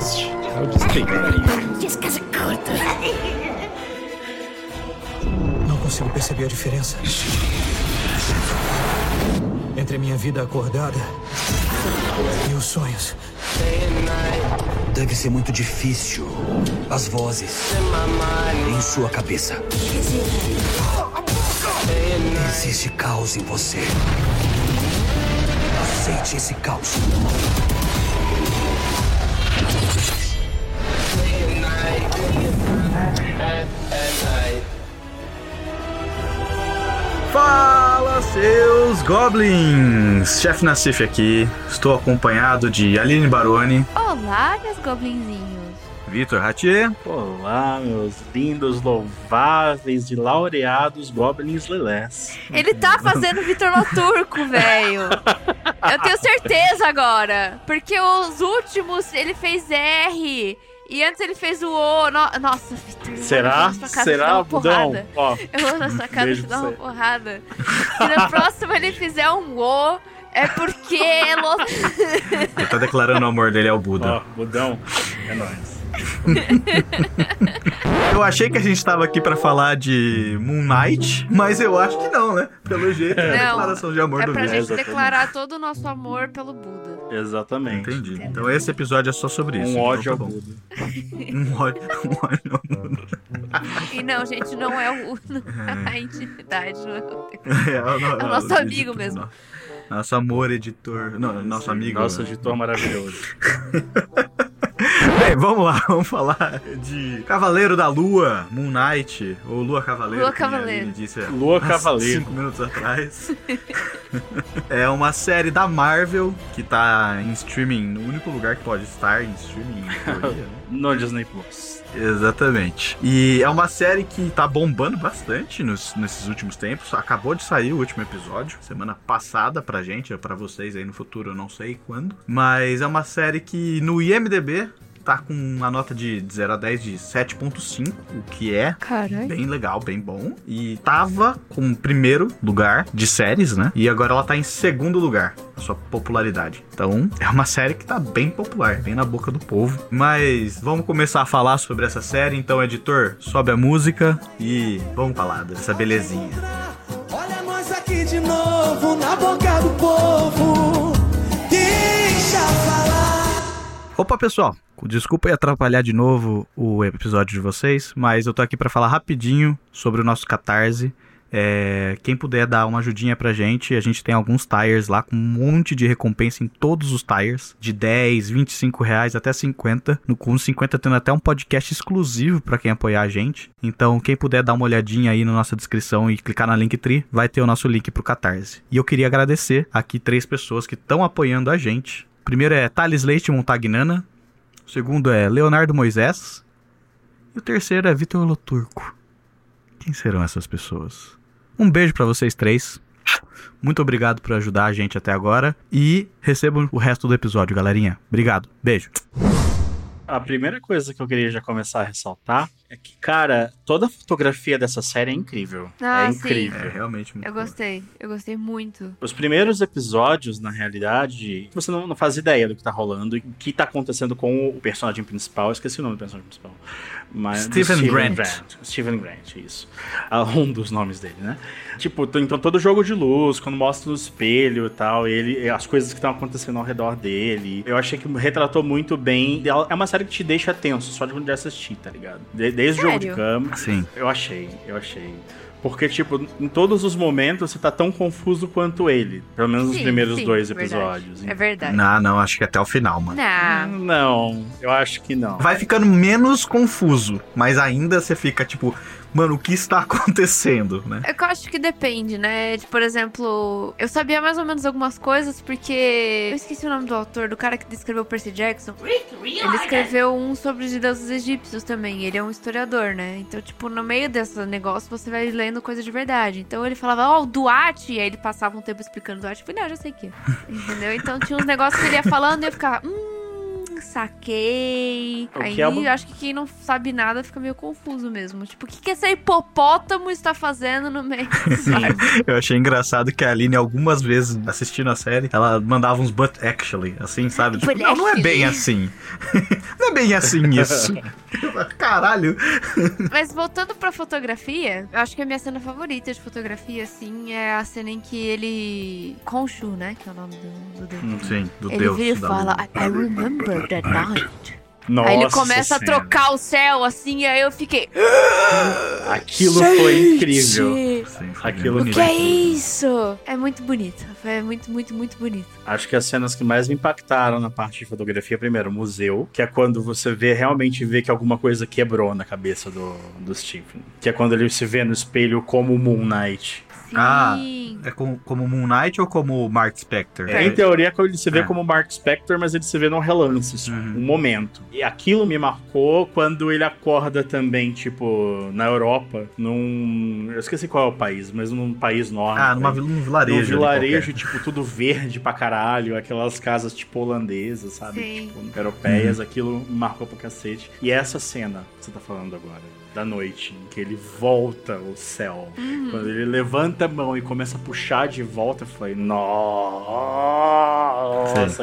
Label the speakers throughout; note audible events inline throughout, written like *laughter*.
Speaker 1: este é o Disclaimer.
Speaker 2: Descansa curto.
Speaker 3: Não consigo perceber a diferença entre a minha vida acordada e os sonhos.
Speaker 4: Deve ser muito difícil. As vozes em sua cabeça. Existe caos em você. Aceite esse caos.
Speaker 5: Seus goblins! Chefe Nassif aqui. Estou acompanhado de Aline Baroni,
Speaker 6: Olá, meus goblinzinhos.
Speaker 5: Vitor Ratier
Speaker 1: Olá, meus lindos, louváveis e laureados Goblins Lelés.
Speaker 6: Ele tá fazendo Vitor Loturco, *laughs* velho. Eu tenho certeza agora. Porque os últimos ele fez R. E antes ele fez o O. No- Nossa, Vitor.
Speaker 1: Será?
Speaker 6: na
Speaker 1: Será, Budão? Ó,
Speaker 6: Eu vou na sua *laughs* casa te dar uma porrada. Se no *laughs* próximo ele fizer um O, é porque. é *laughs*
Speaker 5: Ele tá declarando o amor dele ao Buda.
Speaker 1: ó, Budão, é nóis. *laughs*
Speaker 5: Eu achei que a gente tava aqui pra falar de Moon Knight, mas eu acho que não, né? Pelo jeito, é a declaração de amor
Speaker 6: É
Speaker 5: do
Speaker 6: pra
Speaker 5: Vitor.
Speaker 6: gente
Speaker 1: Exatamente.
Speaker 6: declarar todo o nosso amor pelo Buda.
Speaker 1: Exatamente.
Speaker 5: Entendi. Então esse episódio é só sobre isso.
Speaker 1: Um
Speaker 5: então
Speaker 1: ódio
Speaker 5: tá
Speaker 1: ao
Speaker 5: bom.
Speaker 1: Buda. *laughs*
Speaker 5: Um ódio, um ódio ao Buda.
Speaker 6: E não, gente, não é o, *laughs* a intimidade, não é o
Speaker 5: É, o,
Speaker 6: É o nosso amigo mesmo.
Speaker 5: Nosso amor editor. Não, nosso amigo.
Speaker 1: Nosso editor maravilhoso.
Speaker 5: Bem, *laughs* vamos lá, vamos falar de Cavaleiro da Lua, Moon Knight, ou Lua Cavaleiro.
Speaker 6: Lua Cavaleiro.
Speaker 5: Disse
Speaker 1: Lua *laughs* Cavaleiro.
Speaker 5: Cinco minutos atrás. *laughs* é uma série da Marvel que tá em streaming, no único lugar que pode estar em streaming. em teoria, né?
Speaker 1: No Disney Plus.
Speaker 5: Exatamente. E é uma série que tá bombando bastante nos- nesses últimos tempos. Acabou de sair o último episódio, semana passada pra gente, pra vocês aí no futuro, eu não sei quando. Mas é uma série que no IMDB tá com uma nota de 0 a 10 de 7.5, o que é
Speaker 6: Caralho.
Speaker 5: bem legal, bem bom. E tava com primeiro lugar de séries, né? E agora ela tá em segundo lugar, a sua popularidade. Então, é uma série que tá bem popular, bem na boca do povo. Mas vamos começar a falar sobre essa série. Então, editor, sobe a música e vamos falar dessa belezinha.
Speaker 7: Olha nós aqui de novo, na boca do povo. Deixa falar.
Speaker 5: Opa, pessoal, desculpa atrapalhar de novo o episódio de vocês, mas eu tô aqui pra falar rapidinho sobre o nosso Catarse. É, quem puder dar uma ajudinha pra gente, a gente tem alguns tires lá com um monte de recompensa em todos os tires, de 10, 25 reais até 50. No com 50 tendo até um podcast exclusivo pra quem apoiar a gente. Então, quem puder dar uma olhadinha aí na nossa descrição e clicar na Linktree, vai ter o nosso link pro Catarse. E eu queria agradecer aqui três pessoas que estão apoiando a gente. Primeiro é Thales Leite Montagnana. O segundo é Leonardo Moisés. E o terceiro é Vitor Loturco. Quem serão essas pessoas? Um beijo pra vocês três. Muito obrigado por ajudar a gente até agora. E recebam o resto do episódio, galerinha. Obrigado. Beijo.
Speaker 1: A primeira coisa que eu queria já começar a ressaltar é que, cara, toda a fotografia dessa série é incrível.
Speaker 6: Ah,
Speaker 1: é
Speaker 6: sim.
Speaker 1: incrível.
Speaker 5: É realmente muito
Speaker 6: Eu gostei, eu gostei muito.
Speaker 1: Os primeiros episódios, na realidade, você não, não faz ideia do que tá rolando e o que tá acontecendo com o personagem principal. Eu esqueci o nome do personagem principal. Mas,
Speaker 5: Stephen Grant.
Speaker 1: Stephen Grant, isso. *laughs* Ah, Um dos nomes dele, né? Tipo, então todo jogo de luz, quando mostra no espelho e tal, ele, as coisas que estão acontecendo ao redor dele. Eu achei que retratou muito bem. É uma série que te deixa tenso só de assistir, tá ligado? De- desde o jogo de
Speaker 6: Sério?
Speaker 1: cama.
Speaker 5: Sim.
Speaker 1: Eu achei, eu achei. Porque, tipo, em todos os momentos você tá tão confuso quanto ele. Pelo menos nos
Speaker 6: Sim,
Speaker 1: primeiros
Speaker 6: sim,
Speaker 1: dois
Speaker 6: verdade.
Speaker 1: episódios.
Speaker 6: É verdade.
Speaker 5: Não, não, acho que até o final, mano.
Speaker 6: Não.
Speaker 1: Não, eu acho que não.
Speaker 5: Vai ficando menos confuso, mas ainda você fica tipo, mano, o que está *laughs* acontecendo, né?
Speaker 6: É eu acho que depende, né? De, por exemplo, eu sabia mais ou menos algumas coisas porque. Eu esqueci o nome do autor, do cara que escreveu Percy Jackson. Ele escreveu um sobre os deuses egípcios também. Ele é um historiador, né? Então, tipo, no meio desse negócio você vai lendo coisa de verdade. Então ele falava, ó, o Duarte. E aí ele passava um tempo explicando o Duarte. Eu falei, não, já sei que é. *laughs* Entendeu? Então tinha uns negócios que ele ia falando e eu ficava, hum. Saquei.
Speaker 1: O
Speaker 6: Aí
Speaker 1: é
Speaker 6: acho que quem não sabe nada fica meio confuso mesmo. Tipo, o que, que esse hipopótamo está fazendo no meio? *laughs*
Speaker 5: Eu achei engraçado que a Aline, algumas vezes assistindo a série, ela mandava uns but actually, assim, sabe? Tipo, não, não é bem assim. *laughs* não é bem assim isso. *laughs* Caralho.
Speaker 6: Mas voltando pra fotografia, eu acho que a minha cena favorita de fotografia, assim, é a cena em que ele. Khonshu, né? Que é o nome do, do deus.
Speaker 5: Sim, do
Speaker 6: Ele
Speaker 5: Deus.
Speaker 6: vira e fala, I remember that night.
Speaker 1: Nossa
Speaker 6: aí ele começa a
Speaker 1: Senhora.
Speaker 6: trocar o céu, assim, e aí eu fiquei. *gasps*
Speaker 1: Aquilo foi incrível.
Speaker 6: "Gente,
Speaker 5: Sim, foi
Speaker 1: Aquilo
Speaker 6: O que é isso? É muito bonito. É muito, muito, muito bonito.
Speaker 1: Acho que as cenas que mais me impactaram na parte de fotografia, primeiro, o museu, que é quando você vê realmente vê que alguma coisa quebrou na cabeça do, do Stephen. Que é quando ele se vê no espelho como o Moon Knight.
Speaker 6: Sim.
Speaker 5: Ah, É como, como Moon Knight ou como Mark Spector?
Speaker 1: Em teoria, ele se vê
Speaker 5: É.
Speaker 1: como Mark Spector, mas ele se vê num relance, só,
Speaker 5: Uhum.
Speaker 1: um momento. E aquilo me marcou quando ele acorda também, tipo, na Europa, num. Eu esqueci qual é o país, mas num país nórdico.
Speaker 5: Ah, numa, vila- num vilarejo.
Speaker 1: Num vilarejo, tipo, tudo verde pra caralho, aquelas casas, tipo, holandesas, sabe?
Speaker 6: Sim.
Speaker 1: Tipo, europeias,
Speaker 5: Uhum.
Speaker 1: aquilo me marcou pra cacete. E essa cena que você tá falando agora, da noite, em que ele volta ao céu, quando ele levanta a mão e começa a puxar de volta, eu falei, nossa,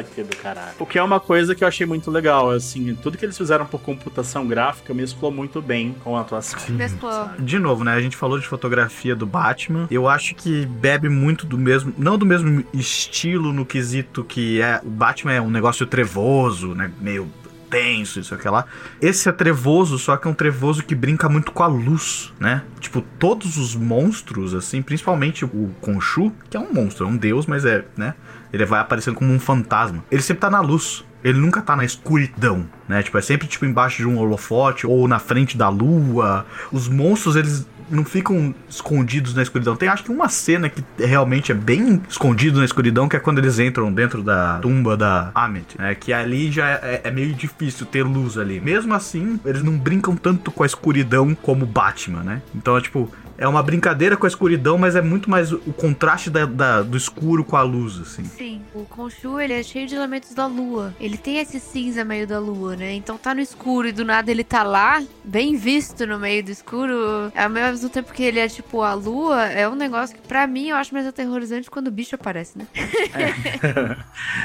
Speaker 1: que do caralho. O que é uma coisa que eu achei muito legal, assim, tudo que eles fizeram por computação gráfica mesclou muito bem com a atuação.
Speaker 6: Mesclou.
Speaker 5: De novo, né? A gente falou de fotografia do Batman. Eu acho que bebe muito do mesmo. Não do mesmo estilo no quesito que é. O Batman é um negócio trevoso, né? Meio tenso, isso aqui lá. Esse é trevoso, só que é um trevoso que brinca muito com a luz, né? Tipo, todos os monstros, assim, principalmente o Khonshu, que é um monstro, é um deus, mas é, né? Ele vai aparecendo como um fantasma. Ele sempre tá na luz. Ele nunca tá na escuridão, né? Tipo, é sempre tipo embaixo de um holofote ou na frente da lua. Os monstros, eles não ficam escondidos na escuridão. Tem acho que uma cena que realmente é bem escondido na escuridão, que é quando eles entram dentro da tumba da Amit, né? Que ali já é, é meio difícil ter luz ali. Mesmo assim, eles não brincam tanto com a escuridão como Batman, né? Então é tipo. É uma brincadeira com a escuridão, mas é muito mais o contraste da- da- do escuro com a luz, assim.
Speaker 6: Sim, o Khonshu, ele é cheio de elementos da lua. Ele tem esse cinza meio da lua, né? Então tá no escuro e do nada ele tá lá, bem visto no meio do escuro. Ao mesmo tempo que ele é tipo a lua, é um negócio que pra mim eu acho mais aterrorizante quando o bicho aparece, né? *laughs*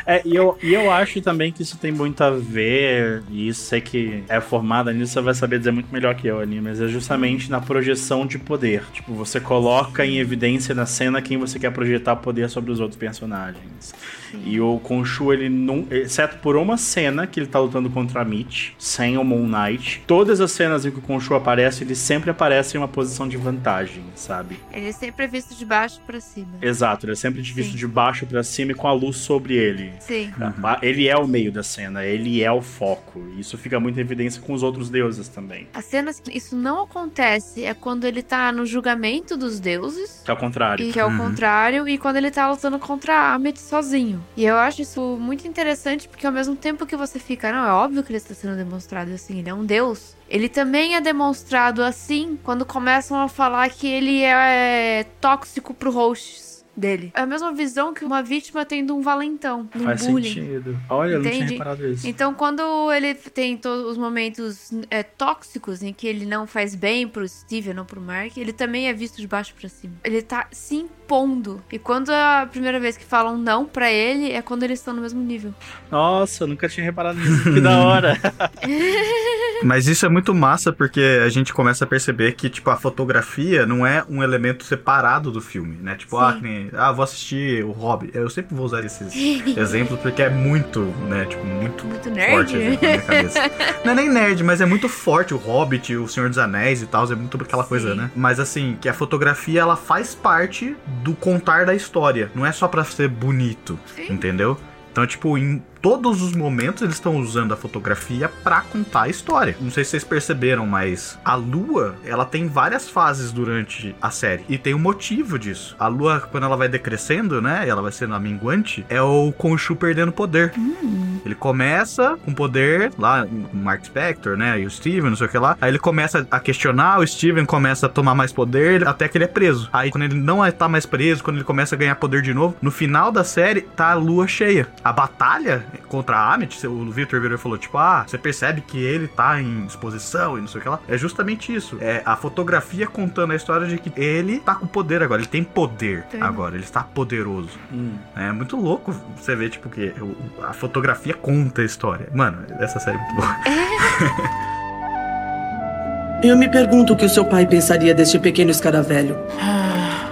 Speaker 1: É, e eu, e eu acho também que isso tem muito a ver, e isso você que é formada nisso, você vai saber dizer muito melhor que eu ali, mas é justamente na projeção de poder. Tipo, você coloca em evidência na cena quem você quer projetar poder sobre os outros personagens. E o Khonshu, ele não. Exceto por uma cena que ele tá lutando contra a Mitch, sem o Moon Knight, todas as cenas em que o Khonshu aparece, ele sempre aparece em uma posição de vantagem, sabe?
Speaker 6: Ele sempre é visto de baixo pra cima.
Speaker 1: Exato, ele é sempre visto
Speaker 6: Sim.
Speaker 1: de baixo pra cima e com a luz sobre ele.
Speaker 6: Sim.
Speaker 1: Ele é o meio da cena, ele é o foco. E isso fica muito em evidência com os outros deuses também.
Speaker 6: As cenas que isso não acontece é quando ele tá no julgamento dos deuses.
Speaker 1: Que é o contrário.
Speaker 6: E que é o contrário, e quando ele tá lutando contra a Amit sozinho. E eu acho isso muito interessante, porque ao mesmo tempo que você fica, não, é óbvio que ele está sendo demonstrado assim, ele é um deus. Ele também é demonstrado assim quando começam a falar que ele é tóxico pro hosts dele. É a mesma visão que uma vítima tem de um valentão, de um
Speaker 1: Faz
Speaker 6: bullying.
Speaker 1: sentido. Olha, eu não tinha
Speaker 6: Entende?
Speaker 1: reparado isso.
Speaker 6: Então, quando ele tem todos os momentos é, tóxicos em que ele não faz bem pro Steven ou pro Mark, ele também é visto de baixo pra cima. Ele tá se impondo. E quando é a primeira vez que falam não pra ele, é quando eles estão no mesmo nível.
Speaker 1: Nossa, eu nunca tinha reparado nisso. Que da hora. *laughs*
Speaker 5: Mas isso é muito massa porque a gente começa a perceber que, tipo, a fotografia não é um elemento separado do filme, né? Tipo, ah,
Speaker 6: Sim.
Speaker 5: que nem, ah, vou assistir o Hobbit. Eu sempre vou usar esses *laughs* exemplos porque é muito, né? Tipo, muito,
Speaker 6: Muito
Speaker 5: forte
Speaker 6: nerd.
Speaker 5: na minha cabeça. Não é nem nerd, mas é muito forte o Hobbit, o Senhor dos Anéis e tal, é muito aquela coisa,
Speaker 6: Sim.
Speaker 5: né? Mas assim, que a fotografia ela faz parte do contar da história, não é só pra ser bonito,
Speaker 6: Sim.
Speaker 5: entendeu? Então, tipo, em todos os momentos eles estão usando a fotografia pra contar a história. Não sei se vocês perceberam, mas a lua, ela tem várias fases durante a série. E tem um motivo disso. A lua, quando ela vai decrescendo, né? Ela vai sendo a minguante, é o Khonshu perdendo poder. Ele começa com poder lá, o Mark Spector, né? E o Steven, não sei o que lá. Aí ele começa a questionar, o Steven começa a tomar mais poder, até que ele é preso. Aí quando ele não tá mais preso, quando ele começa a ganhar poder de novo, no final da série tá a lua cheia. A batalha contra a Amit, o Victor virou e falou, tipo, ah, você percebe que ele tá em exposição e não sei o que lá. É justamente isso. É a fotografia contando a história de que ele tá com poder agora, ele tem poder
Speaker 6: Tem.
Speaker 5: agora, ele está poderoso.
Speaker 1: Hum.
Speaker 5: É muito louco você ver, tipo, que a fotografia conta a história. Mano, essa série é muito boa. *laughs*
Speaker 2: Eu me pergunto o que o seu pai pensaria deste pequeno escaravelho.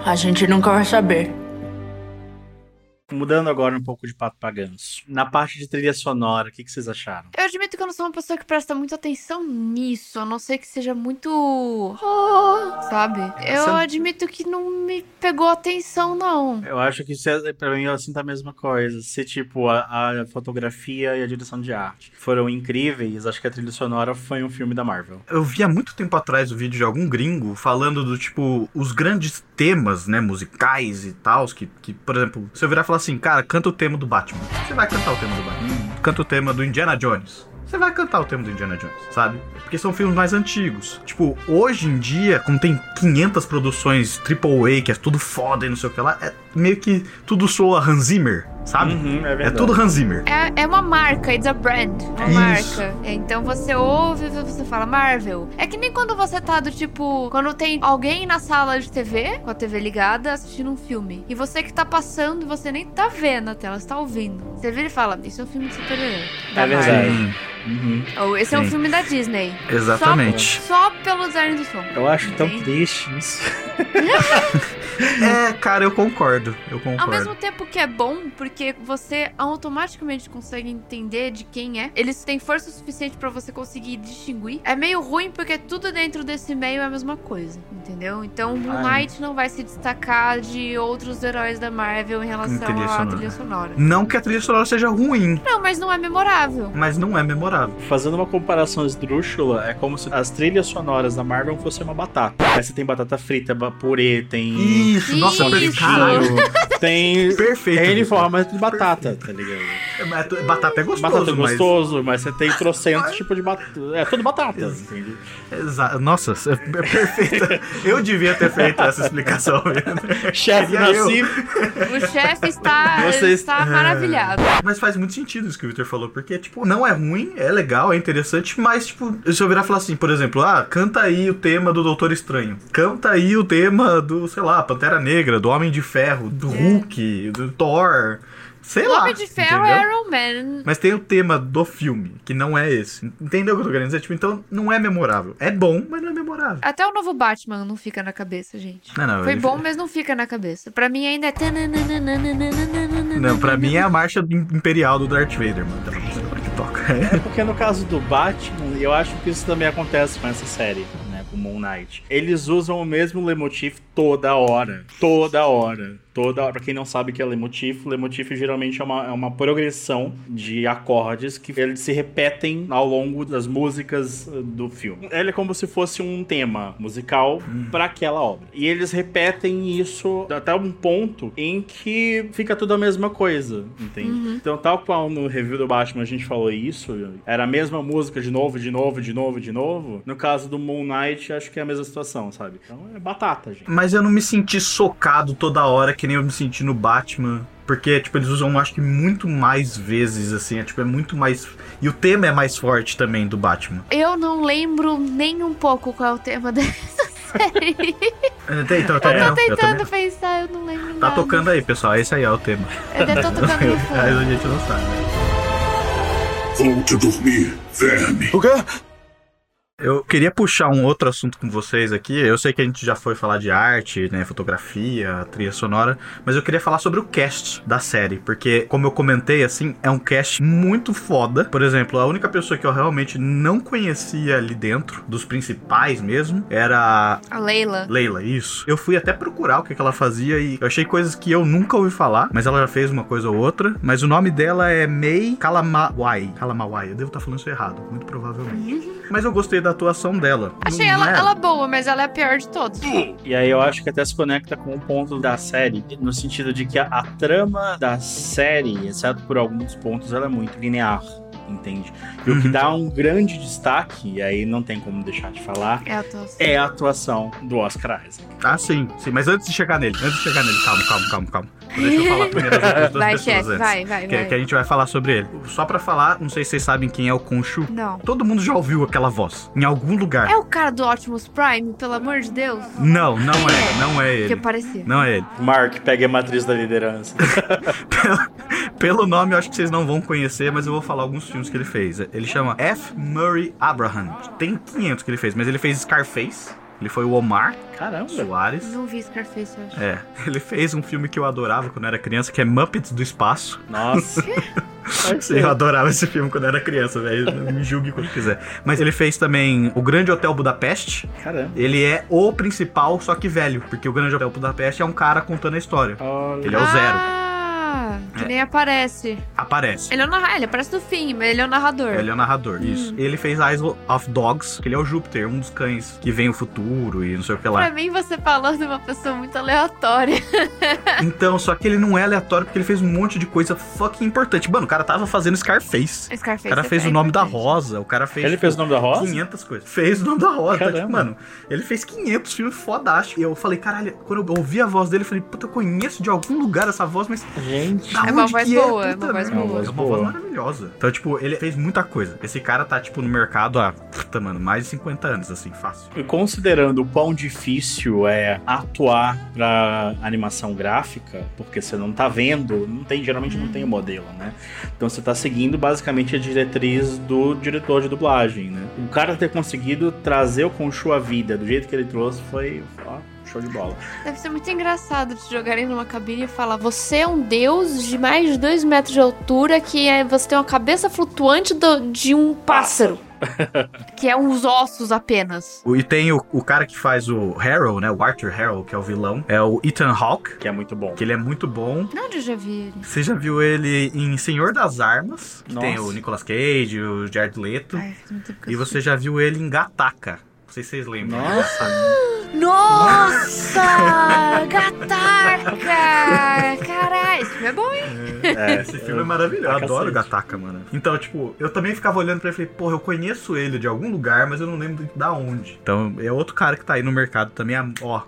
Speaker 8: A gente nunca vai saber.
Speaker 1: Mudando agora um pouco de pato pra ganso. Na parte de trilha sonora, o que, que vocês acharam?
Speaker 6: Eu admito que eu não sou uma pessoa que presta muita atenção nisso, a não ser que seja muito. Oh, sabe? Eu
Speaker 1: Você-
Speaker 6: admito que não me pegou atenção, não.
Speaker 1: Eu acho que isso é, pra mim, assim, tá a mesma coisa. Se, tipo, a, a fotografia e a direção de arte foram incríveis, acho que a trilha sonora foi um filme da Marvel.
Speaker 5: Eu vi há muito tempo atrás o vídeo de algum gringo falando do tipo, os grandes temas, né, musicais e tal, que, que, por exemplo, se eu virar e falar assim, cara, canta o tema do Batman. Você vai cantar o tema do Batman. Canta o tema do Indiana Jones. Você vai cantar o tema do Indiana Jones, sabe? Porque são filmes mais antigos. Tipo, hoje em dia, como tem 500 produções AAA, que é tudo foda e não sei o que lá, é meio que tudo soa Hans Zimmer, sabe?
Speaker 1: Uhum, é
Speaker 5: é, tudo Hans Zimmer.
Speaker 6: É, é uma marca, it's a brand. Uma
Speaker 5: Isso.
Speaker 6: marca. Então você ouve e você fala Marvel. É que nem quando você tá do tipo. Quando tem alguém na sala de TV, com a TV ligada, assistindo um filme. E você que tá passando, você nem tá vendo a tela, você tá ouvindo. Você vira e fala: Isso é um filme de super-herói. da
Speaker 1: É verdade.
Speaker 6: Marvel.
Speaker 5: Sim,
Speaker 1: Uhum.
Speaker 6: Ou esse é um
Speaker 5: Sim.
Speaker 6: filme da Disney.
Speaker 5: exatamente.
Speaker 6: Só, só pelo design do som.
Speaker 1: Eu acho tão triste isso. *laughs*
Speaker 5: É, cara, eu concordo. Eu concordo.
Speaker 6: Ao mesmo tempo que é bom, porque você automaticamente consegue entender de quem é. Eles têm força suficiente pra você conseguir distinguir. É meio ruim porque tudo dentro desse meio é a mesma coisa, entendeu? Então, Moon
Speaker 1: Ai.
Speaker 6: Knight não vai se destacar de outros heróis da Marvel em relação
Speaker 5: trilha
Speaker 6: à
Speaker 5: sonora.
Speaker 6: trilha sonora.
Speaker 5: Não que a trilha sonora seja ruim,
Speaker 6: Não, mas não é memorável.
Speaker 5: mas não é memorável.
Speaker 1: Fazendo uma comparação esdrúxula, é como se as trilhas sonoras da Marvel fossem uma batata. Aí você tem batata frita, purê, tem.
Speaker 5: Isso, nossa,
Speaker 6: Isso.
Speaker 5: Caralho. *laughs*
Speaker 1: Tem.
Speaker 5: Perfeito.
Speaker 1: N formas de batata, tá ligado?
Speaker 5: É, Batata é gostoso,
Speaker 1: Batata é
Speaker 5: mas...
Speaker 1: gostoso, mas você tem trocentos tipos de batata. É tudo batata, entende?
Speaker 5: Exa- Nossa, é perfeita. Eu devia ter feito essa explicação. *laughs*
Speaker 1: Chefe. Nasci.
Speaker 6: O chefe está,
Speaker 1: Vocês-
Speaker 6: está maravilhado.
Speaker 5: Mas faz muito sentido isso que o Victor falou, porque, tipo, não é ruim, é legal, é interessante, mas, tipo, se eu virar e falar assim, por exemplo, ah, canta aí o tema do Doutor Estranho, canta aí o tema do, sei lá, Pantera Negra, do Homem de Ferro, do Hulk, do Thor, sei
Speaker 6: O
Speaker 5: lá.
Speaker 6: Homem de Ferro é Iron Man.
Speaker 5: Mas tem o tema do filme, que não é esse. Entendeu o que eu tô querendo dizer? Tipo, então não é memorável. É bom, mas não é memorável.
Speaker 6: Até o novo Batman não fica na cabeça, gente.
Speaker 5: Não, não,
Speaker 6: Foi bom, mas não fica na cabeça. Pra mim ainda é.
Speaker 5: Não, pra mim é a marcha imperial do Darth Vader, mano. Música que toca.
Speaker 1: É porque no caso do Batman, eu acho que isso também acontece com essa série, né? Com Moon Knight. Eles usam o mesmo leitmotiv toda hora. Toda hora. Toda. Pra quem não sabe o que é leitmotiv, leitmotiv geralmente é uma, é uma progressão de acordes que eles se repetem ao longo das músicas uh, do filme. Ele é como se fosse um tema musical pra aquela obra. E eles repetem isso até um ponto em que fica tudo a mesma coisa, entende? Então, tal qual no review do Batman a gente falou isso, era a mesma música de novo, de novo, de novo, de novo. No caso do Moon Knight, acho que é a mesma situação, sabe? Então é batata, gente.
Speaker 5: Mas eu não me senti socado toda hora que nem eu me senti no Batman. Porque, tipo, eles usam, acho que muito mais vezes, assim. É, tipo, é muito mais. E o tema é mais forte também do Batman.
Speaker 6: Eu não lembro nem um pouco qual é o tema *laughs* dessa série.
Speaker 5: Então, eu também
Speaker 6: Eu tô
Speaker 5: não, eu
Speaker 6: tentando
Speaker 5: também
Speaker 6: pensar, eu não lembro.
Speaker 5: Tá
Speaker 6: nada.
Speaker 5: tocando aí, pessoal. Esse aí é o tema.
Speaker 6: Eu tô *laughs* tocando no
Speaker 5: Aí a gente não sabe.
Speaker 9: Volte a dormir, verme.
Speaker 7: O quê?
Speaker 5: Eu queria puxar um outro assunto com vocês aqui. Eu sei que a gente já foi falar de arte, né, fotografia, trilha sonora, mas eu queria falar sobre o cast da série, porque como eu comentei assim, é um cast muito foda. Por exemplo, a única pessoa que eu realmente não conhecia ali dentro, dos principais mesmo, era
Speaker 6: A Leila.
Speaker 5: Leila, isso. Eu fui até procurar o que, que ela fazia e eu achei coisas que eu nunca ouvi falar, mas ela já fez uma coisa ou outra. Mas o nome dela é Mei Kalamawai. Kalamawai, eu devo estar falando isso errado, muito provavelmente. Mas eu gostei da atuação dela.
Speaker 6: Achei ela,
Speaker 5: é-
Speaker 6: ela boa, mas ela é a pior de todos.
Speaker 1: E aí eu acho que até se conecta com o ponto da série, no sentido de que a, a trama da série, exceto por alguns pontos, ela é muito linear, entende? E o que
Speaker 5: Uhum.
Speaker 1: dá um grande destaque, e aí não tem como deixar de falar,
Speaker 6: É a atuação.
Speaker 1: é a atuação do Oscar Isaac.
Speaker 5: Ah, sim, sim. Mas antes de chegar nele, antes de chegar nele, calma, calma, calma, calma. Deixa eu falar primeiro das outras duas
Speaker 6: Vai,
Speaker 5: pessoas
Speaker 6: chefe,
Speaker 5: antes.
Speaker 6: vai, vai,
Speaker 5: que,
Speaker 6: vai.
Speaker 5: que a gente vai falar sobre ele. Só pra falar, não sei se vocês sabem quem é o Khonshu.
Speaker 6: Não.
Speaker 5: Todo mundo já ouviu aquela voz. Em algum lugar.
Speaker 6: É o cara do Optimus Prime, pelo amor de Deus?
Speaker 5: Não, não é. Não é
Speaker 6: Que
Speaker 5: ele.
Speaker 6: parecia.
Speaker 5: Não é ele.
Speaker 1: Mark, pegue a matriz da liderança. *laughs*
Speaker 5: Pelo nome, eu acho que vocês não vão conhecer, mas eu vou falar alguns filmes que ele fez. Ele chama F. Murray Abraham. Tem 500 que ele fez, mas ele fez Scarface. Ele foi o Omar
Speaker 1: Caramba.
Speaker 5: Soares.
Speaker 6: Não vi Scarface, eu acho.
Speaker 5: É, *laughs* ele fez um filme que eu adorava quando eu era criança, que é Muppets do Espaço.
Speaker 1: Nossa. *laughs*
Speaker 5: Sim, eu adorava esse filme quando eu era criança, velho. Me julgue quando quiser. Mas ele fez também O Grande Hotel Budapeste.
Speaker 1: Caramba.
Speaker 5: Ele é o principal, só que velho. Porque o Grande Hotel Budapeste é um cara contando a história.
Speaker 1: Olha.
Speaker 5: Ele é o zero.
Speaker 6: Ah, que
Speaker 5: É.
Speaker 6: nem aparece.
Speaker 5: Aparece.
Speaker 6: Ele é o narrador, ele aparece no fim, mas ele é o narrador.
Speaker 5: Ele é o narrador, isso. Ele fez Eyes of Dogs, que ele é o Júpiter, um dos cães que vem o futuro e não sei o que
Speaker 6: Pra
Speaker 5: lá.
Speaker 6: mim, você falando é uma pessoa muito aleatória. *laughs*
Speaker 5: Então, só que ele não é aleatório porque ele fez um monte de coisa fucking importante. Mano, o cara tava fazendo Scarface.
Speaker 6: Scarface.
Speaker 5: O cara
Speaker 6: é
Speaker 5: fez o
Speaker 6: bem
Speaker 5: nome da. Rosa, o cara fez.
Speaker 1: Ele
Speaker 5: tipo,
Speaker 1: fez o nome da Rosa?
Speaker 5: 500 coisas. Fez o nome da Rosa. Tá, tipo, mano, ele fez 500 filmes fodásticos. E eu falei, caralho, quando eu ouvi a voz dele, eu falei, puta, eu conheço de algum lugar essa voz, mas
Speaker 1: Gente.
Speaker 5: Da
Speaker 6: É uma voz
Speaker 5: que
Speaker 6: boa,
Speaker 5: é?
Speaker 6: é uma voz boa.
Speaker 5: É uma voz maravilhosa. Então, tipo, ele fez muita coisa. Esse cara tá, tipo, no mercado há, puta, mano, mais de 50 anos, assim, fácil.
Speaker 1: E considerando o quão difícil é atuar pra animação gráfica, porque você não tá vendo, não tem, geralmente não tem o modelo, né? Então você tá seguindo basicamente a diretriz do diretor de dublagem, né? O cara ter conseguido trazer o Conchu à vida do jeito que ele trouxe foi, ó, show de bola.
Speaker 6: Deve ser muito engraçado te jogarem numa cabine e falar: Você é um deus de mais de dois metros de altura, que é, você tem uma cabeça flutuante do- de um pássaro. *laughs* que é uns ossos apenas.
Speaker 5: E tem o, o cara que faz o Harrow, né? O Arthur Harrow, que é o vilão. É o Ethan Hawke,
Speaker 1: Que é muito bom.
Speaker 5: que ele é muito bom.
Speaker 6: Onde eu já vi ele?
Speaker 5: Você já viu ele em Senhor das Armas, que
Speaker 1: Nossa.
Speaker 5: tem o Nicolas Cage, o Jared Leto.
Speaker 6: Ai,
Speaker 5: E você já viu ele em Gataca. Não sei se vocês lembram.
Speaker 1: Nossa.
Speaker 6: Nossa! *laughs* Gataca! Caralho, esse filme é bom, hein?
Speaker 1: É,
Speaker 5: Esse filme é maravilhoso. Eu adoro. Gataca, mano. Então, tipo, eu também ficava olhando pra ele e falei, porra, eu conheço ele de algum lugar, mas eu não lembro da onde. Então, é outro cara que tá aí no mercado também há, ó,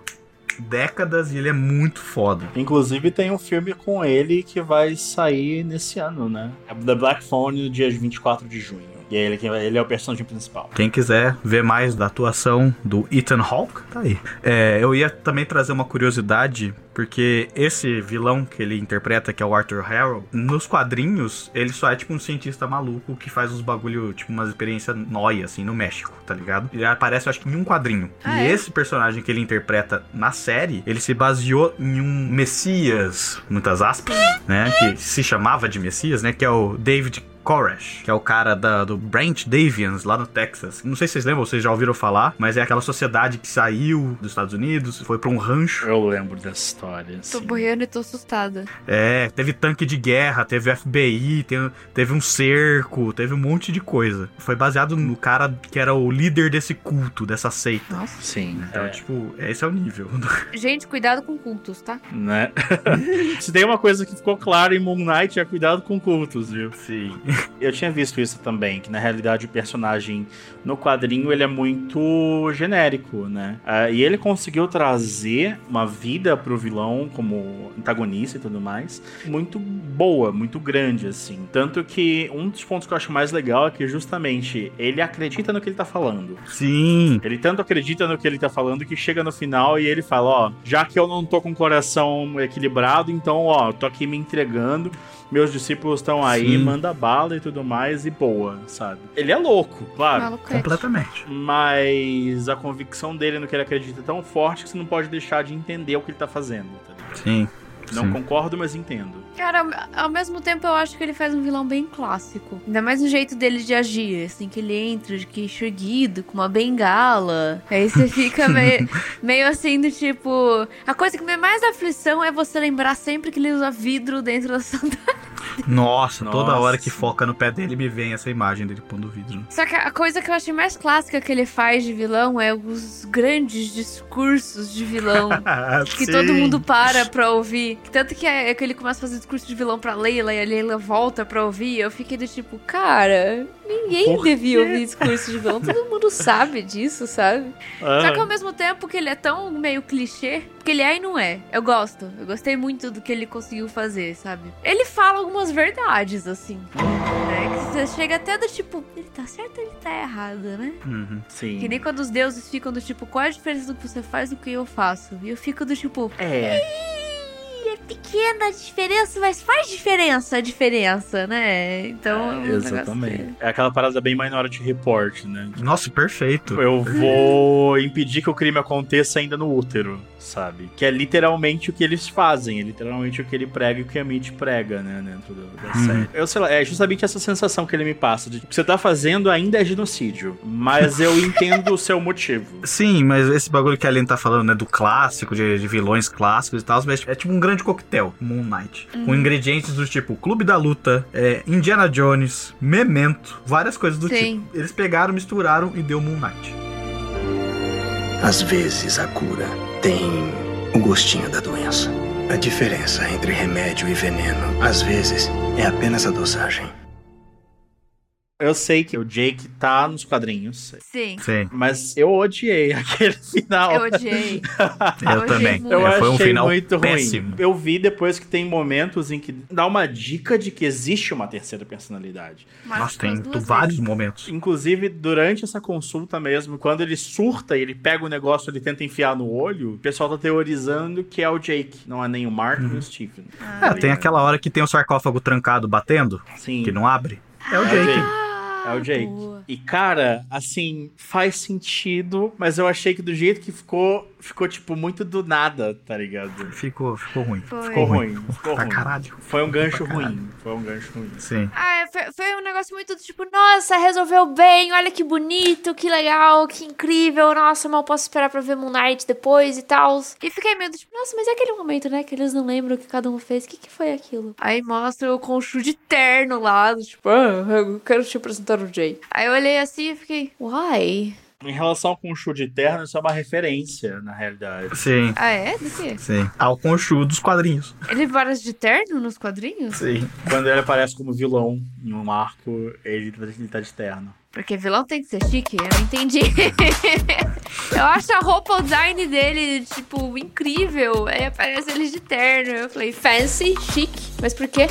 Speaker 5: décadas e ele é muito foda.
Speaker 1: Inclusive tem um filme com ele que vai sair nesse ano, né? É The Black Phone no dia 24 de junho. E é ele, ele é o personagem principal.
Speaker 5: Quem quiser ver mais da atuação do Ethan Hawke, tá aí. É, eu ia também trazer uma curiosidade, porque esse vilão que ele interpreta, que é o Arthur Harrow, nos quadrinhos, ele só é tipo um cientista maluco que faz uns bagulho, tipo umas experiências nóia, assim, no México, tá ligado? Ele aparece, acho que em um quadrinho.
Speaker 6: Ah,
Speaker 5: e
Speaker 6: é?
Speaker 5: esse personagem que ele interpreta na série, ele se baseou em um Messias, muitas aspas, né? Que se chamava de Messias, né? Que é o David Koresh, que é o cara da- do Brent Davians, lá no Texas. Não sei se vocês lembram, vocês já ouviram falar, mas é aquela sociedade que saiu dos Estados Unidos, foi pra um rancho.
Speaker 1: Eu lembro dessa história.
Speaker 6: Tô
Speaker 1: assim.
Speaker 6: boiando e tô assustada.
Speaker 5: É, teve tanque de guerra, teve FBI, teve, teve um cerco, teve um monte de coisa. Foi baseado no cara que era o líder desse culto, dessa seita.
Speaker 6: Nossa.
Speaker 1: Sim,
Speaker 5: Então,
Speaker 1: é,
Speaker 5: tipo, esse é o nível. *laughs*
Speaker 6: Gente, cuidado com cultos, tá?
Speaker 1: né? *laughs* Se tem uma coisa que ficou clara em Moon Knight é cuidado com cultos, viu?
Speaker 5: Sim.
Speaker 1: Eu tinha visto isso também, que na realidade o personagem no quadrinho ele é muito genérico, né? Ah, e ele conseguiu trazer uma vida pro vilão como antagonista e tudo mais, muito boa, muito grande, assim. Tanto que um dos pontos que eu acho mais legal é que justamente ele acredita no que ele tá falando.
Speaker 5: Sim.
Speaker 1: Ele tanto acredita no que ele tá falando que chega no final e ele fala, ó, já que eu não tô com o coração equilibrado, então, ó, tô aqui me entregando, meus discípulos estão aí,
Speaker 5: Sim.
Speaker 1: manda bala e tudo mais e boa, sabe? Ele é louco, claro.
Speaker 6: Maluco é.
Speaker 5: Completamente.
Speaker 1: Mas a convicção dele no que ele acredita é tão forte que você não pode deixar de entender o que ele tá fazendo, tá ligado?
Speaker 5: Sim.
Speaker 1: Não
Speaker 5: Sim.
Speaker 1: concordo, mas entendo.
Speaker 6: Cara, ao- mesmo tempo eu acho que ele faz um vilão bem clássico. Ainda mais o jeito dele de agir, assim, que ele entra de queixo erguido, com uma bengala. Aí você fica *laughs* meio, meio assim do tipo. A coisa que me mais aflição é você lembrar sempre que ele usa vidro dentro da sandália.
Speaker 5: Nossa, toda
Speaker 1: Nossa.
Speaker 5: hora que foca no pé dele me vem essa imagem dele pondo o vidro.
Speaker 6: Só que a coisa que eu achei mais clássica que ele faz de vilão é os grandes discursos de vilão. *laughs* Que todo mundo para pra ouvir. Tanto que é, é que ele começa a fazer discurso de vilão pra Leila e a Leila volta pra ouvir. Eu fiquei do tipo, cara, ninguém devia ouvir discurso de vilão. Todo mundo sabe disso, sabe? Só que ao mesmo tempo que ele é tão meio clichê, porque ele é e não é. Eu gosto. Eu gostei muito do que ele conseguiu fazer, sabe? Ele fala algumas verdades, assim. Né? Que você chega até do tipo, ele tá certo ou ele tá errado, né?
Speaker 5: Uhum.
Speaker 1: Sim.
Speaker 6: Que nem quando os deuses ficam do tipo, qual é a diferença do que você faz do que eu faço? E eu fico do tipo,
Speaker 1: É.
Speaker 6: "Ih, é pequena diferença, mas faz diferença a diferença, né? Então. é um
Speaker 1: Exatamente. É aquela parada bem Minority Report, né?
Speaker 5: Nossa, perfeito.
Speaker 1: Eu vou impedir que o crime aconteça ainda no útero, sabe? Que é literalmente o que eles fazem, é literalmente o que ele prega e o que a Mitch prega, né, dentro do- da
Speaker 5: Hum.
Speaker 1: série. Eu sei lá, é justamente essa sensação que ele me passa, de que o que você tá fazendo ainda é genocídio, mas eu *laughs* entendo o seu motivo.
Speaker 5: Sim, mas esse bagulho que a Aline tá falando, né, do clássico, de, de vilões clássicos e tal, mas é tipo um grande coquetel, Moon Knight. Com ingredientes do tipo Clube da Luta, é, Indiana Jones, Memento, várias coisas do
Speaker 6: Sim.
Speaker 5: tipo. Eles pegaram, misturaram e deu Moon Knight.
Speaker 9: Às vezes a cura tem o gostinho da doença. A diferença entre remédio e veneno, às vezes, é apenas a dosagem.
Speaker 1: Eu sei que o Jake tá nos quadrinhos,
Speaker 6: Sim.
Speaker 5: Sim,
Speaker 1: mas eu odiei *laughs* aquele final.
Speaker 6: Eu odiei. *laughs*
Speaker 5: eu
Speaker 6: odiei
Speaker 5: também.
Speaker 6: muito.
Speaker 1: Eu
Speaker 5: É, foi um
Speaker 1: achei
Speaker 5: final
Speaker 1: muito
Speaker 5: péssimo.
Speaker 1: ruim. Eu vi depois que tem momentos em que dá uma dica de que existe uma terceira personalidade.
Speaker 6: Mas
Speaker 5: Nossa, tem vários
Speaker 6: vezes.
Speaker 5: momentos.
Speaker 1: Inclusive, durante essa consulta mesmo, quando ele surta e ele pega o negócio ele tenta enfiar no olho, o pessoal tá teorizando que é o Jake, não é nem o Mark nem o Stephen.
Speaker 5: É, tem aquela hora que tem o sarcófago trancado batendo,
Speaker 1: Sim.
Speaker 5: que não abre. É o
Speaker 1: É o
Speaker 5: Jake.
Speaker 1: Jake. É o Jake.
Speaker 6: boa.
Speaker 1: E, cara, assim, faz sentido, mas eu achei que do jeito que ficou, ficou, tipo, muito do nada, tá ligado?
Speaker 5: Ficou, ficou ruim.
Speaker 6: Foi.
Speaker 1: Ficou ruim. Ficou
Speaker 5: Pra
Speaker 1: ruim.
Speaker 5: caralho.
Speaker 1: Foi um gancho ruim. Foi um gancho ruim.
Speaker 5: Sim.
Speaker 6: Ah, é, foi, foi um negócio muito do tipo, nossa, resolveu bem, olha que bonito, que legal, que incrível, nossa, mal posso esperar pra ver Moon Knight depois e tal. E fiquei meio do tipo, nossa, mas é aquele momento, né, que eles não lembram o que cada um fez, o que, que foi aquilo? Aí mostra o Conchu de terno lá, tipo, ah, eu quero te apresentar o Jay. Aí eu olhei assim e fiquei, why?
Speaker 1: Em relação com o Shu de Terno, isso é uma referência, na realidade.
Speaker 5: Sim.
Speaker 6: Ah, é? Do quê?
Speaker 5: Sim. Ao Conchu dos quadrinhos.
Speaker 6: Ele parece de terno nos quadrinhos?
Speaker 5: Sim.
Speaker 1: Quando ele aparece como vilão em um arco, ele, ele tá de terno.
Speaker 6: Porque vilão tem que ser chique, eu não entendi. *laughs* eu acho a roupa, o design dele, tipo, incrível. Aí aparece ele de terno. Eu falei, fancy, chique, mas por quê?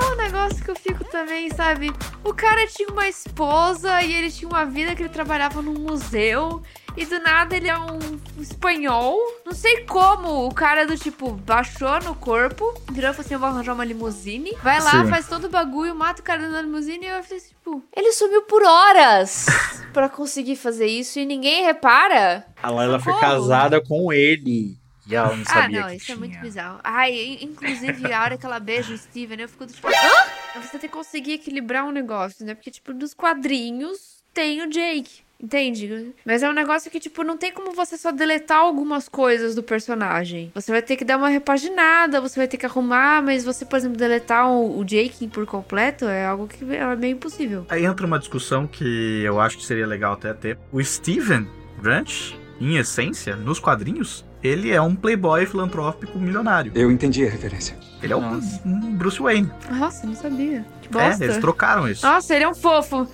Speaker 6: É um negócio que eu fico também, sabe? O cara tinha uma esposa e ele tinha uma vida que ele trabalhava num museu. E do nada ele é um espanhol. Não sei como o cara do tipo baixou no corpo, virou e falou assim: Eu vou arranjar uma limusine. Vai lá,
Speaker 5: Sim.
Speaker 6: faz todo o bagulho, mata o cara na limusine. E eu falei assim, tipo, ele sumiu por horas pra conseguir fazer isso e ninguém repara.
Speaker 1: A Layla foi casada com ele. E ela não
Speaker 6: Ah,
Speaker 1: sabia
Speaker 6: não,
Speaker 1: que
Speaker 6: isso
Speaker 1: tinha.
Speaker 6: é muito bizarro. Ai, in- inclusive, a hora que ela beija o Steven, eu fico tipo, hã? Você tem que conseguir equilibrar um negócio, né? Porque, tipo, nos quadrinhos tem o Jake. Entende? Mas é um negócio que, tipo, não tem como você só deletar algumas coisas do personagem. Você vai ter que dar uma repaginada, você vai ter que arrumar, mas você, por exemplo, deletar o, o Jake por completo é algo que é meio impossível.
Speaker 5: Aí entra uma discussão que eu acho que seria legal até ter. O Steven Grant, em essência, nos quadrinhos, ele é um playboy filantrópico milionário.
Speaker 4: Eu entendi a referência.
Speaker 5: Ele é o
Speaker 1: Nossa.
Speaker 5: um Bruce Wayne.
Speaker 6: Nossa, não sabia. Que
Speaker 5: É,
Speaker 6: bosta.
Speaker 5: eles trocaram isso.
Speaker 6: Nossa, ele é um fofo.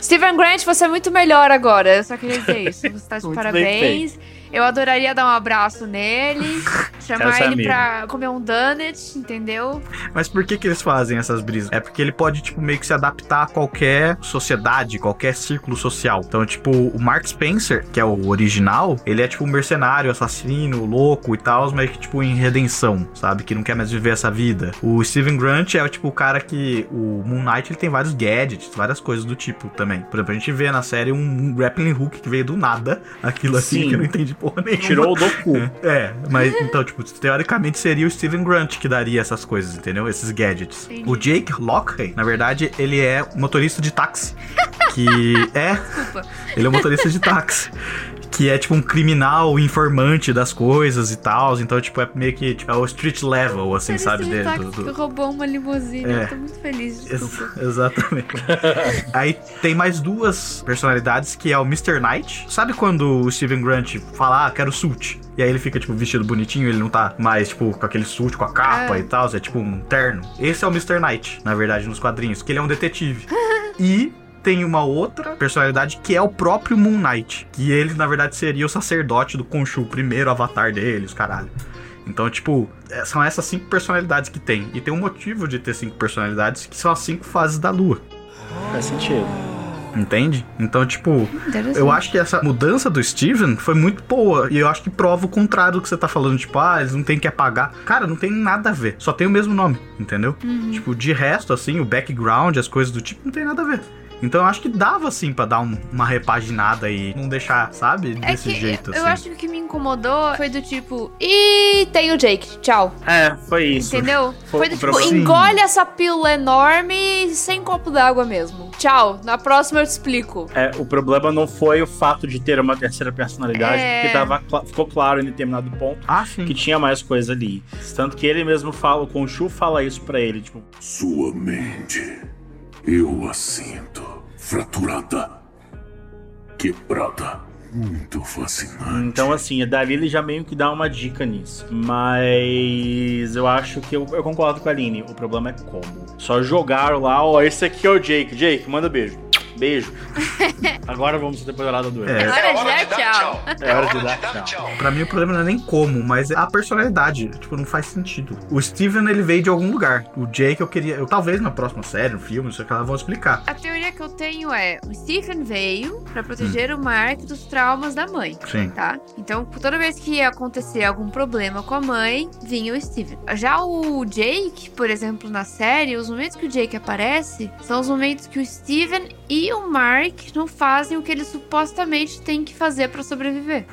Speaker 6: Steven Grant, você é muito melhor agora. Eu só queria dizer isso. Você tá de parabéns. Eu adoraria dar um abraço nele, *laughs* chamar
Speaker 1: ser
Speaker 6: ele
Speaker 1: amigo.
Speaker 6: pra comer um donut, entendeu?
Speaker 5: Mas por que que eles fazem essas brisas? É porque ele pode, tipo, meio que se adaptar a qualquer sociedade, qualquer círculo social. Então, tipo, o Mark Spencer, que é o original, ele é, tipo, um mercenário, assassino, louco e tal, mas que, tipo, em redenção, sabe? Que não quer mais viver essa vida. O Steven Grant é, tipo, o cara que... O Moon Knight, ele tem vários gadgets, várias coisas do tipo também. Por exemplo, a gente vê na série um grappling hook que veio do nada. *laughs* Aquilo assim,
Speaker 1: Sim.
Speaker 5: que eu não entendi porra nenhuma.
Speaker 1: Tirou o do cu.
Speaker 5: É, mas então, tipo, teoricamente seria o Steven Grant que daria essas coisas, entendeu? Esses gadgets.
Speaker 6: Entendi.
Speaker 5: O Jake Lockley, na verdade, ele é motorista de táxi. Que *laughs* é.
Speaker 6: Desculpa.
Speaker 5: Ele é um motorista de táxi. Que é tipo um criminal informante das coisas e tal. Então, tipo, é meio que tipo, é o street level, assim,
Speaker 6: Parece
Speaker 5: sabe? dele,
Speaker 6: táxi
Speaker 5: do-
Speaker 6: roubou uma limusine.
Speaker 5: É.
Speaker 6: Eu tô muito feliz,
Speaker 5: Ex- *laughs* exatamente. Aí tem mais duas personalidades que é o Mr. Knight. Sabe quando o Steven Grant fala, ah, quero suit? E aí ele fica, tipo, vestido bonitinho, ele não tá mais, tipo, com aquele suit, com a capa
Speaker 6: É.
Speaker 5: e tal, é tipo um terno. Esse é o Mr. Knight, na verdade, nos quadrinhos, que ele é um detetive. *laughs* e tem uma outra personalidade que é o próprio Moon Knight. Que ele, na verdade, seria o sacerdote do Khonshu, o primeiro avatar dele, os caralho. Então, tipo, é- são essas cinco personalidades que tem. E tem um motivo de ter cinco personalidades, que são as cinco fases da lua.
Speaker 1: Faz sentido.
Speaker 5: Entende? Então, tipo, eu acho que essa mudança do Steven foi muito boa. E eu acho que prova o contrário do que você tá falando. Tipo, ah, eles não tem que apagar. Cara, não tem nada a ver. Só tem o mesmo nome, entendeu? Tipo, de resto, assim, o background, as coisas do tipo, não tem nada a ver. Então eu acho que dava, assim, pra dar um- uma repaginada e não deixar, sabe?
Speaker 6: É
Speaker 5: Desse
Speaker 6: que
Speaker 5: jeito,
Speaker 6: eu
Speaker 5: assim.
Speaker 6: acho que o que me incomodou foi do tipo, e tem o Jake, tchau.
Speaker 1: É, foi isso.
Speaker 6: Entendeu?
Speaker 1: Foi
Speaker 6: Foi do tipo,
Speaker 1: problema.
Speaker 6: engole essa pílula enorme sem copo d'água mesmo. Tchau. Na próxima eu te explico.
Speaker 1: É, o problema não foi o fato de ter uma terceira personalidade,
Speaker 6: É.
Speaker 1: porque tava, ficou claro em determinado ponto
Speaker 5: Ah, sim.
Speaker 1: que tinha mais coisa ali. Tanto que ele mesmo fala, o Khonshu fala isso pra ele, tipo,
Speaker 10: Sua mente, eu a sinto fraturada, quebrada, muito fascinante.
Speaker 1: Então, assim, dali ele já meio que dá uma dica nisso. Mas eu acho que eu, eu concordo com a Aline. O problema é como. Só jogaram lá, ó, esse aqui é o Jake. Jake, manda beijo. Beijo. *laughs* Agora vamos ter temporada do
Speaker 5: É.
Speaker 6: Agora já, tchau.
Speaker 1: É hora de dar tchau.
Speaker 5: Pra mim o problema não é nem como, mas é a personalidade. Tipo, não faz sentido. O Steven, ele veio de algum lugar. O Jake, eu queria. Eu talvez na próxima série, no filme, não sei o que ela vão explicar.
Speaker 6: A teoria que eu tenho é: o Stephen veio pra proteger o Mark dos traumas da mãe.
Speaker 5: Sim.
Speaker 6: Tá? Então, toda vez que ia acontecer algum problema com a mãe, vinha o Steven. Já o Jake, por exemplo, na série, os momentos que o Jake aparece são os momentos que o Steven e o Mark não fazem o que eles supostamente têm que fazer pra sobreviver.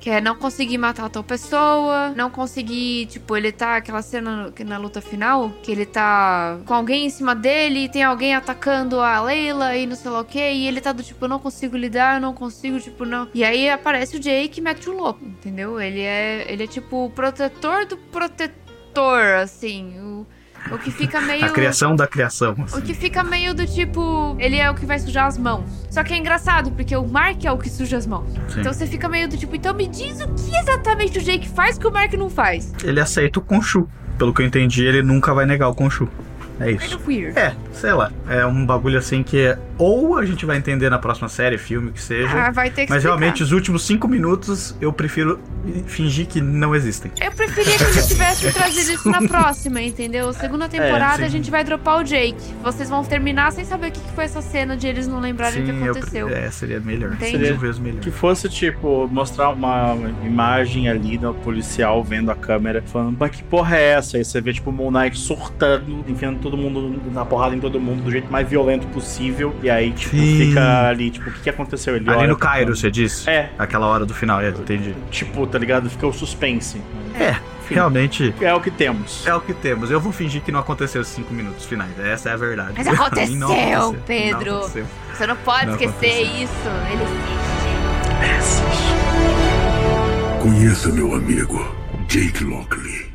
Speaker 6: Que é não conseguir matar tal pessoa, não conseguir, tipo, ele tá aquela cena na luta final, que ele tá com alguém em cima dele e tem alguém atacando a Leila e não sei lá o que, e ele tá do tipo, eu não consigo lidar, eu não consigo, tipo, não. E aí aparece o Jake e mete o louco, entendeu? Ele é, ele é tipo o protetor do protetor, assim, o, o que fica *laughs* meio
Speaker 5: A criação da criação.
Speaker 6: o
Speaker 5: assim.
Speaker 6: que fica meio do tipo, ele é o que vai sujar as mãos. Só que é engraçado, porque o Mark é o que suja as mãos.
Speaker 5: Sim.
Speaker 6: Então você fica meio do tipo, então me diz o que exatamente o Jake faz que o Mark não faz.
Speaker 5: Ele aceita o Khonshu. Pelo que eu entendi, ele nunca vai negar o Khonshu. É isso. É, sei lá. É um bagulho assim que é. Ou a gente vai entender na próxima série, filme, que seja.
Speaker 6: Ah, vai ter que
Speaker 5: mas
Speaker 6: explicar.
Speaker 5: realmente, os últimos cinco minutos eu prefiro fingir que não existem.
Speaker 6: Eu preferia que eles tivessem *laughs* trazido isso na próxima, entendeu? Segunda temporada
Speaker 5: sim.
Speaker 6: a gente vai dropar o Jake. Vocês vão terminar sem saber o que foi essa cena de eles não lembrarem o que
Speaker 5: eu
Speaker 6: aconteceu.
Speaker 5: pre- É, seria melhor.
Speaker 6: Entende?
Speaker 5: Seria vezes melhor.
Speaker 1: Que fosse, tipo, mostrar uma imagem ali do policial vendo a câmera, falando, mas que porra é essa? Aí você vê, tipo, o Moon Knight surtando, enfiando todo mundo na porrada em todo mundo do jeito mais violento possível. E aí, tipo,
Speaker 5: Sim.
Speaker 1: fica ali, tipo, o que, que aconteceu? Ele
Speaker 5: Ali no Cairo, você disse?
Speaker 1: É.
Speaker 5: Aquela hora do final, é, entendi.
Speaker 1: Tipo, tá ligado? Fica o suspense.
Speaker 5: É, realmente.
Speaker 1: É o que temos.
Speaker 5: É o que temos. Eu vou fingir que não aconteceu os cinco minutos finais. Essa é a verdade.
Speaker 6: Mas
Speaker 5: mim, *laughs* não
Speaker 6: aconteceu,
Speaker 5: aconteceu.
Speaker 6: Pedro.
Speaker 5: Não aconteceu.
Speaker 6: Você não pode
Speaker 5: Não
Speaker 6: esquecer
Speaker 5: aconteceu.
Speaker 6: isso. Ele existe.
Speaker 10: Conheça meu amigo, Jake Lockley.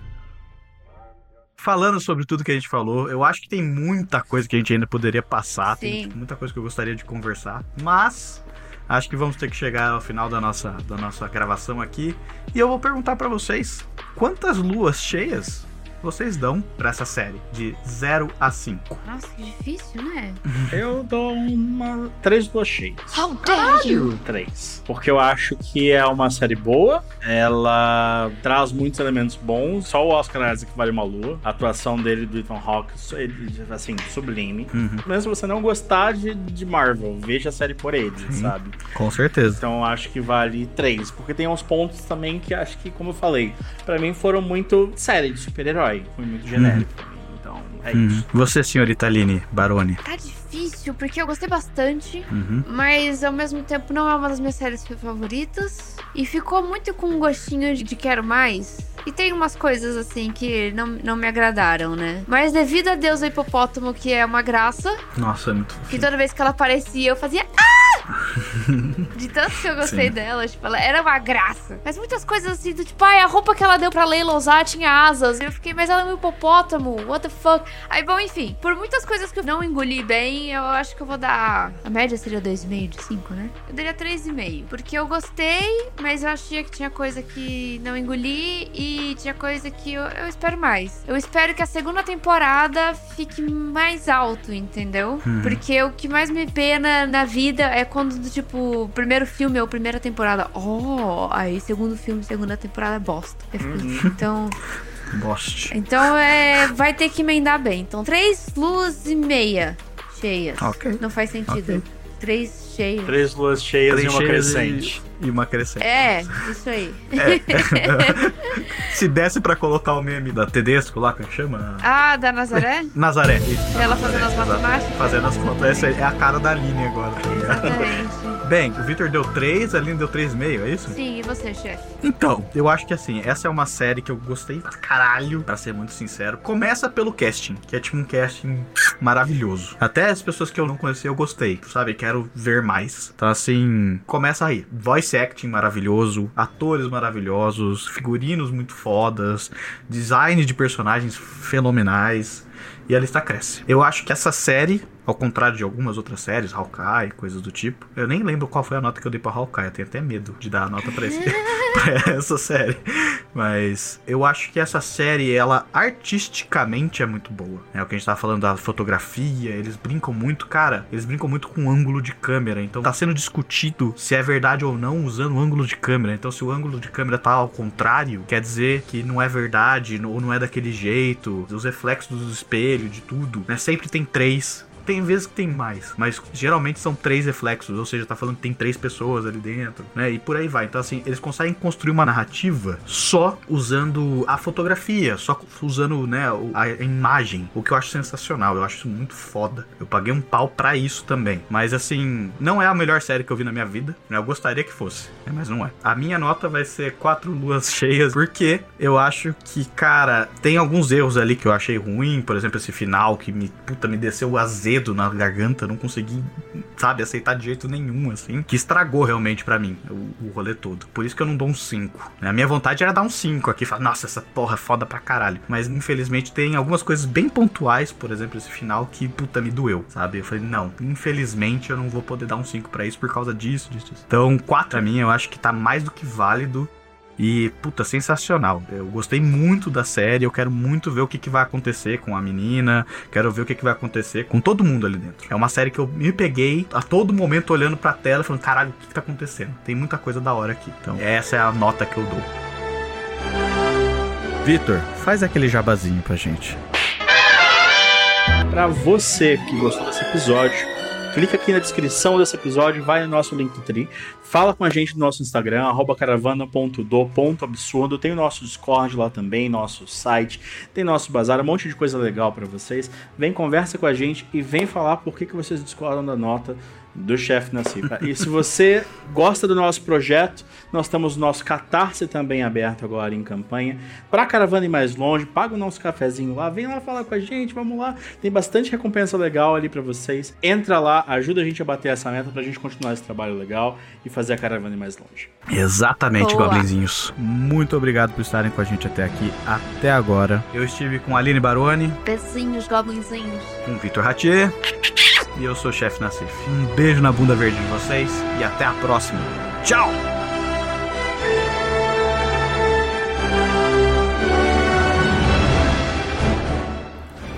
Speaker 5: Falando sobre tudo que a gente falou, eu acho que tem muita coisa que a gente ainda poderia passar. Tem
Speaker 6: Sim.
Speaker 5: tipo, muita coisa que eu gostaria de conversar. Mas acho que vamos ter que chegar ao final da nossa, da nossa gravação aqui. E eu vou perguntar pra vocês: quantas luas cheias vocês dão pra essa série? De 0 a 5.
Speaker 6: Nossa, que difícil, né? *laughs*
Speaker 1: Eu dou uma. Três duas cheias.
Speaker 6: How dare you?
Speaker 1: Três. Porque eu acho que é uma série boa, ela traz muitos elementos bons. Só o Oscar Isaac vale uma lua. A atuação dele do Ethan Hawke, ele, assim, sublime. Mesmo se você não gostar de, de Marvel, veja a série por ele, sabe?
Speaker 5: Com certeza.
Speaker 1: Então eu acho que vale três. Porque tem uns pontos também que acho que, como eu falei, pra mim foram muito série de super-herói. Foi muito genérico mim. Então é
Speaker 5: Uhum.
Speaker 1: isso.
Speaker 5: Você, senhorita Aline Baroni.
Speaker 6: Tá difícil, porque eu gostei bastante.
Speaker 5: Uhum.
Speaker 6: Mas ao mesmo tempo não é uma das minhas séries favoritas. E ficou muito com um gostinho de quero mais. E tem umas coisas assim que não, não me agradaram, né? Mas devido a Deus o hipopótamo, que é uma graça,
Speaker 5: Nossa, é muito
Speaker 6: que toda vez que ela aparecia eu fazia. Ah! *laughs* De tanto que eu gostei dela, tipo, ela era uma graça. Mas muitas coisas assim, do tipo, ai, a roupa que ela deu pra Leila usar tinha asas. Eu fiquei, mas ela é um hipopótamo, what the fuck? Aí, bom, enfim, por muitas coisas que eu não engoli bem, eu acho que eu vou dar. A média seria 2,5 de 5, né? Eu daria 3,5. Porque eu gostei, mas eu achei que tinha coisa que não engoli e tinha coisa que eu, eu espero mais. Eu espero que a segunda temporada fique mais alto, entendeu?
Speaker 5: Hum.
Speaker 6: Porque o que mais me pena na vida é quando, do tipo, primeiro filme ou primeira temporada, oh, aí segundo filme, segunda temporada, bosta. Eu fico-
Speaker 5: Uhum.
Speaker 6: Então,
Speaker 5: Boste.
Speaker 6: então é, vai ter que emendar bem. Então, três luzes e meia cheias.
Speaker 5: Ok.
Speaker 6: Não faz sentido.
Speaker 5: Ok.
Speaker 6: Três cheias.
Speaker 1: Três luas cheias
Speaker 5: Três
Speaker 1: e uma
Speaker 5: cheias
Speaker 1: crescente.
Speaker 5: E, e uma crescente.
Speaker 6: É, isso aí. *laughs*
Speaker 5: Se desse pra colocar o meme da Tedesco lá, como é que chama?
Speaker 6: ah, da Nazaré?
Speaker 5: Nazaré. Isso,
Speaker 6: Ela
Speaker 5: Nazaré,
Speaker 6: fazendo as matemáticas?
Speaker 5: Fazendo as contas. Essa é a cara da Aline agora, tá ligado?
Speaker 6: Exatamente.
Speaker 5: Bem, o Victor deu 3, a Aline deu 3,5, é isso?
Speaker 6: Sim, e você, chefe?
Speaker 5: Então, eu acho que assim, essa é uma série que eu gostei pra caralho, pra ser muito sincero. Começa pelo casting, que é tipo um casting maravilhoso. Até as pessoas que eu não conhecia eu gostei, sabe? Quero ver mais. Então, assim, começa aí. Voice acting maravilhoso, atores maravilhosos, figurinos muito fodas, design de personagens fenomenais. E a lista cresce. Eu acho que essa série, ao contrário de algumas outras séries, Hawkeye, coisas do tipo, eu nem lembro qual foi a nota que eu dei pra Hawkeye. Eu tenho até medo de dar a nota pra, esse, *laughs* *laughs* pra essa série. Mas eu acho que essa série, ela artisticamente é muito boa. É o que a gente tava falando da fotografia, eles brincam muito, cara, eles brincam muito com o ângulo de câmera. Então tá sendo discutido se é verdade ou não usando o ângulo de câmera. Então se o ângulo de câmera tá ao contrário, quer dizer que não é verdade ou não é daquele jeito. Os reflexos do espelho, de tudo, né? Sempre tem três. Tem vezes que tem mais, mas geralmente são três reflexos, ou seja, tá falando que tem três pessoas ali dentro, né? E por aí vai. Então, assim, eles conseguem construir uma narrativa só usando a fotografia, só usando, né, a imagem, o que eu acho sensacional. Eu acho isso muito foda. Eu paguei um pau pra isso também. Mas, assim, não é a melhor série que eu vi na minha vida, né? Eu gostaria que fosse, né? mas não é. A minha nota vai ser quatro luas *laughs* cheias, porque eu acho que, cara, tem alguns erros ali que eu achei ruim, por exemplo, esse final que me, puta, me desceu o azedo na garganta, não consegui, sabe, aceitar de jeito nenhum, assim, que estragou realmente pra mim o, o rolê todo. Por isso que eu não dou um 5. A minha vontade era dar um 5 aqui, falar, nossa, essa porra é foda pra caralho. Mas infelizmente tem algumas coisas bem pontuais, por exemplo, esse final que, puta, me doeu, sabe? Eu falei, não, infelizmente eu não vou poder dar um 5 pra isso por causa disso, disso, disso. Então, 4 pra mim eu acho que tá mais do que válido. E, puta, sensacional. Eu gostei muito da série. Eu quero muito ver o que, que vai acontecer com a menina. Quero ver o que, que vai acontecer com todo mundo ali dentro. É uma série que eu me peguei a todo momento olhando pra tela, falando: caralho, o que, que tá acontecendo? Tem muita coisa da hora aqui. Então, essa é a nota que eu dou. Vitor, faz aquele jabazinho pra gente.
Speaker 1: Pra você que gostou desse episódio, clica aqui na descrição desse episódio, vai no nosso Linktree, fala com a gente no nosso Instagram, arroba caravana.do.absurdo, tem o nosso Discord lá também, nosso site, tem nosso bazar, um monte de coisa legal pra vocês. Vem, conversa com a gente e vem falar por que, que vocês discordam da nota do chefe Nacipa. E se você gosta do nosso projeto, nós temos o nosso Catarse também aberto agora em campanha. Para Caravana ir mais longe, paga o nosso cafezinho lá, vem lá falar com a gente, vamos lá. Tem bastante recompensa legal ali para vocês. Entra lá, ajuda a gente a bater essa meta pra gente continuar esse trabalho legal e fazer a Caravana ir mais longe.
Speaker 5: Exatamente,
Speaker 6: Boa.
Speaker 5: Goblinzinhos. Muito obrigado por estarem com a gente até aqui, até agora. Eu estive com a Aline Baroni,
Speaker 6: Pezinhos, goblinzinhos.
Speaker 5: com Vitor Ratier e eu sou o chefe Nassif. Um beijo na bunda verde de vocês e até a próxima. Tchau!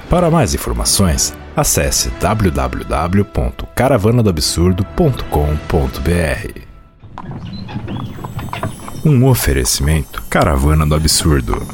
Speaker 11: Para mais informações, acesse www.caravanadoabsurdo.com.br. Um oferecimento Caravana do Absurdo.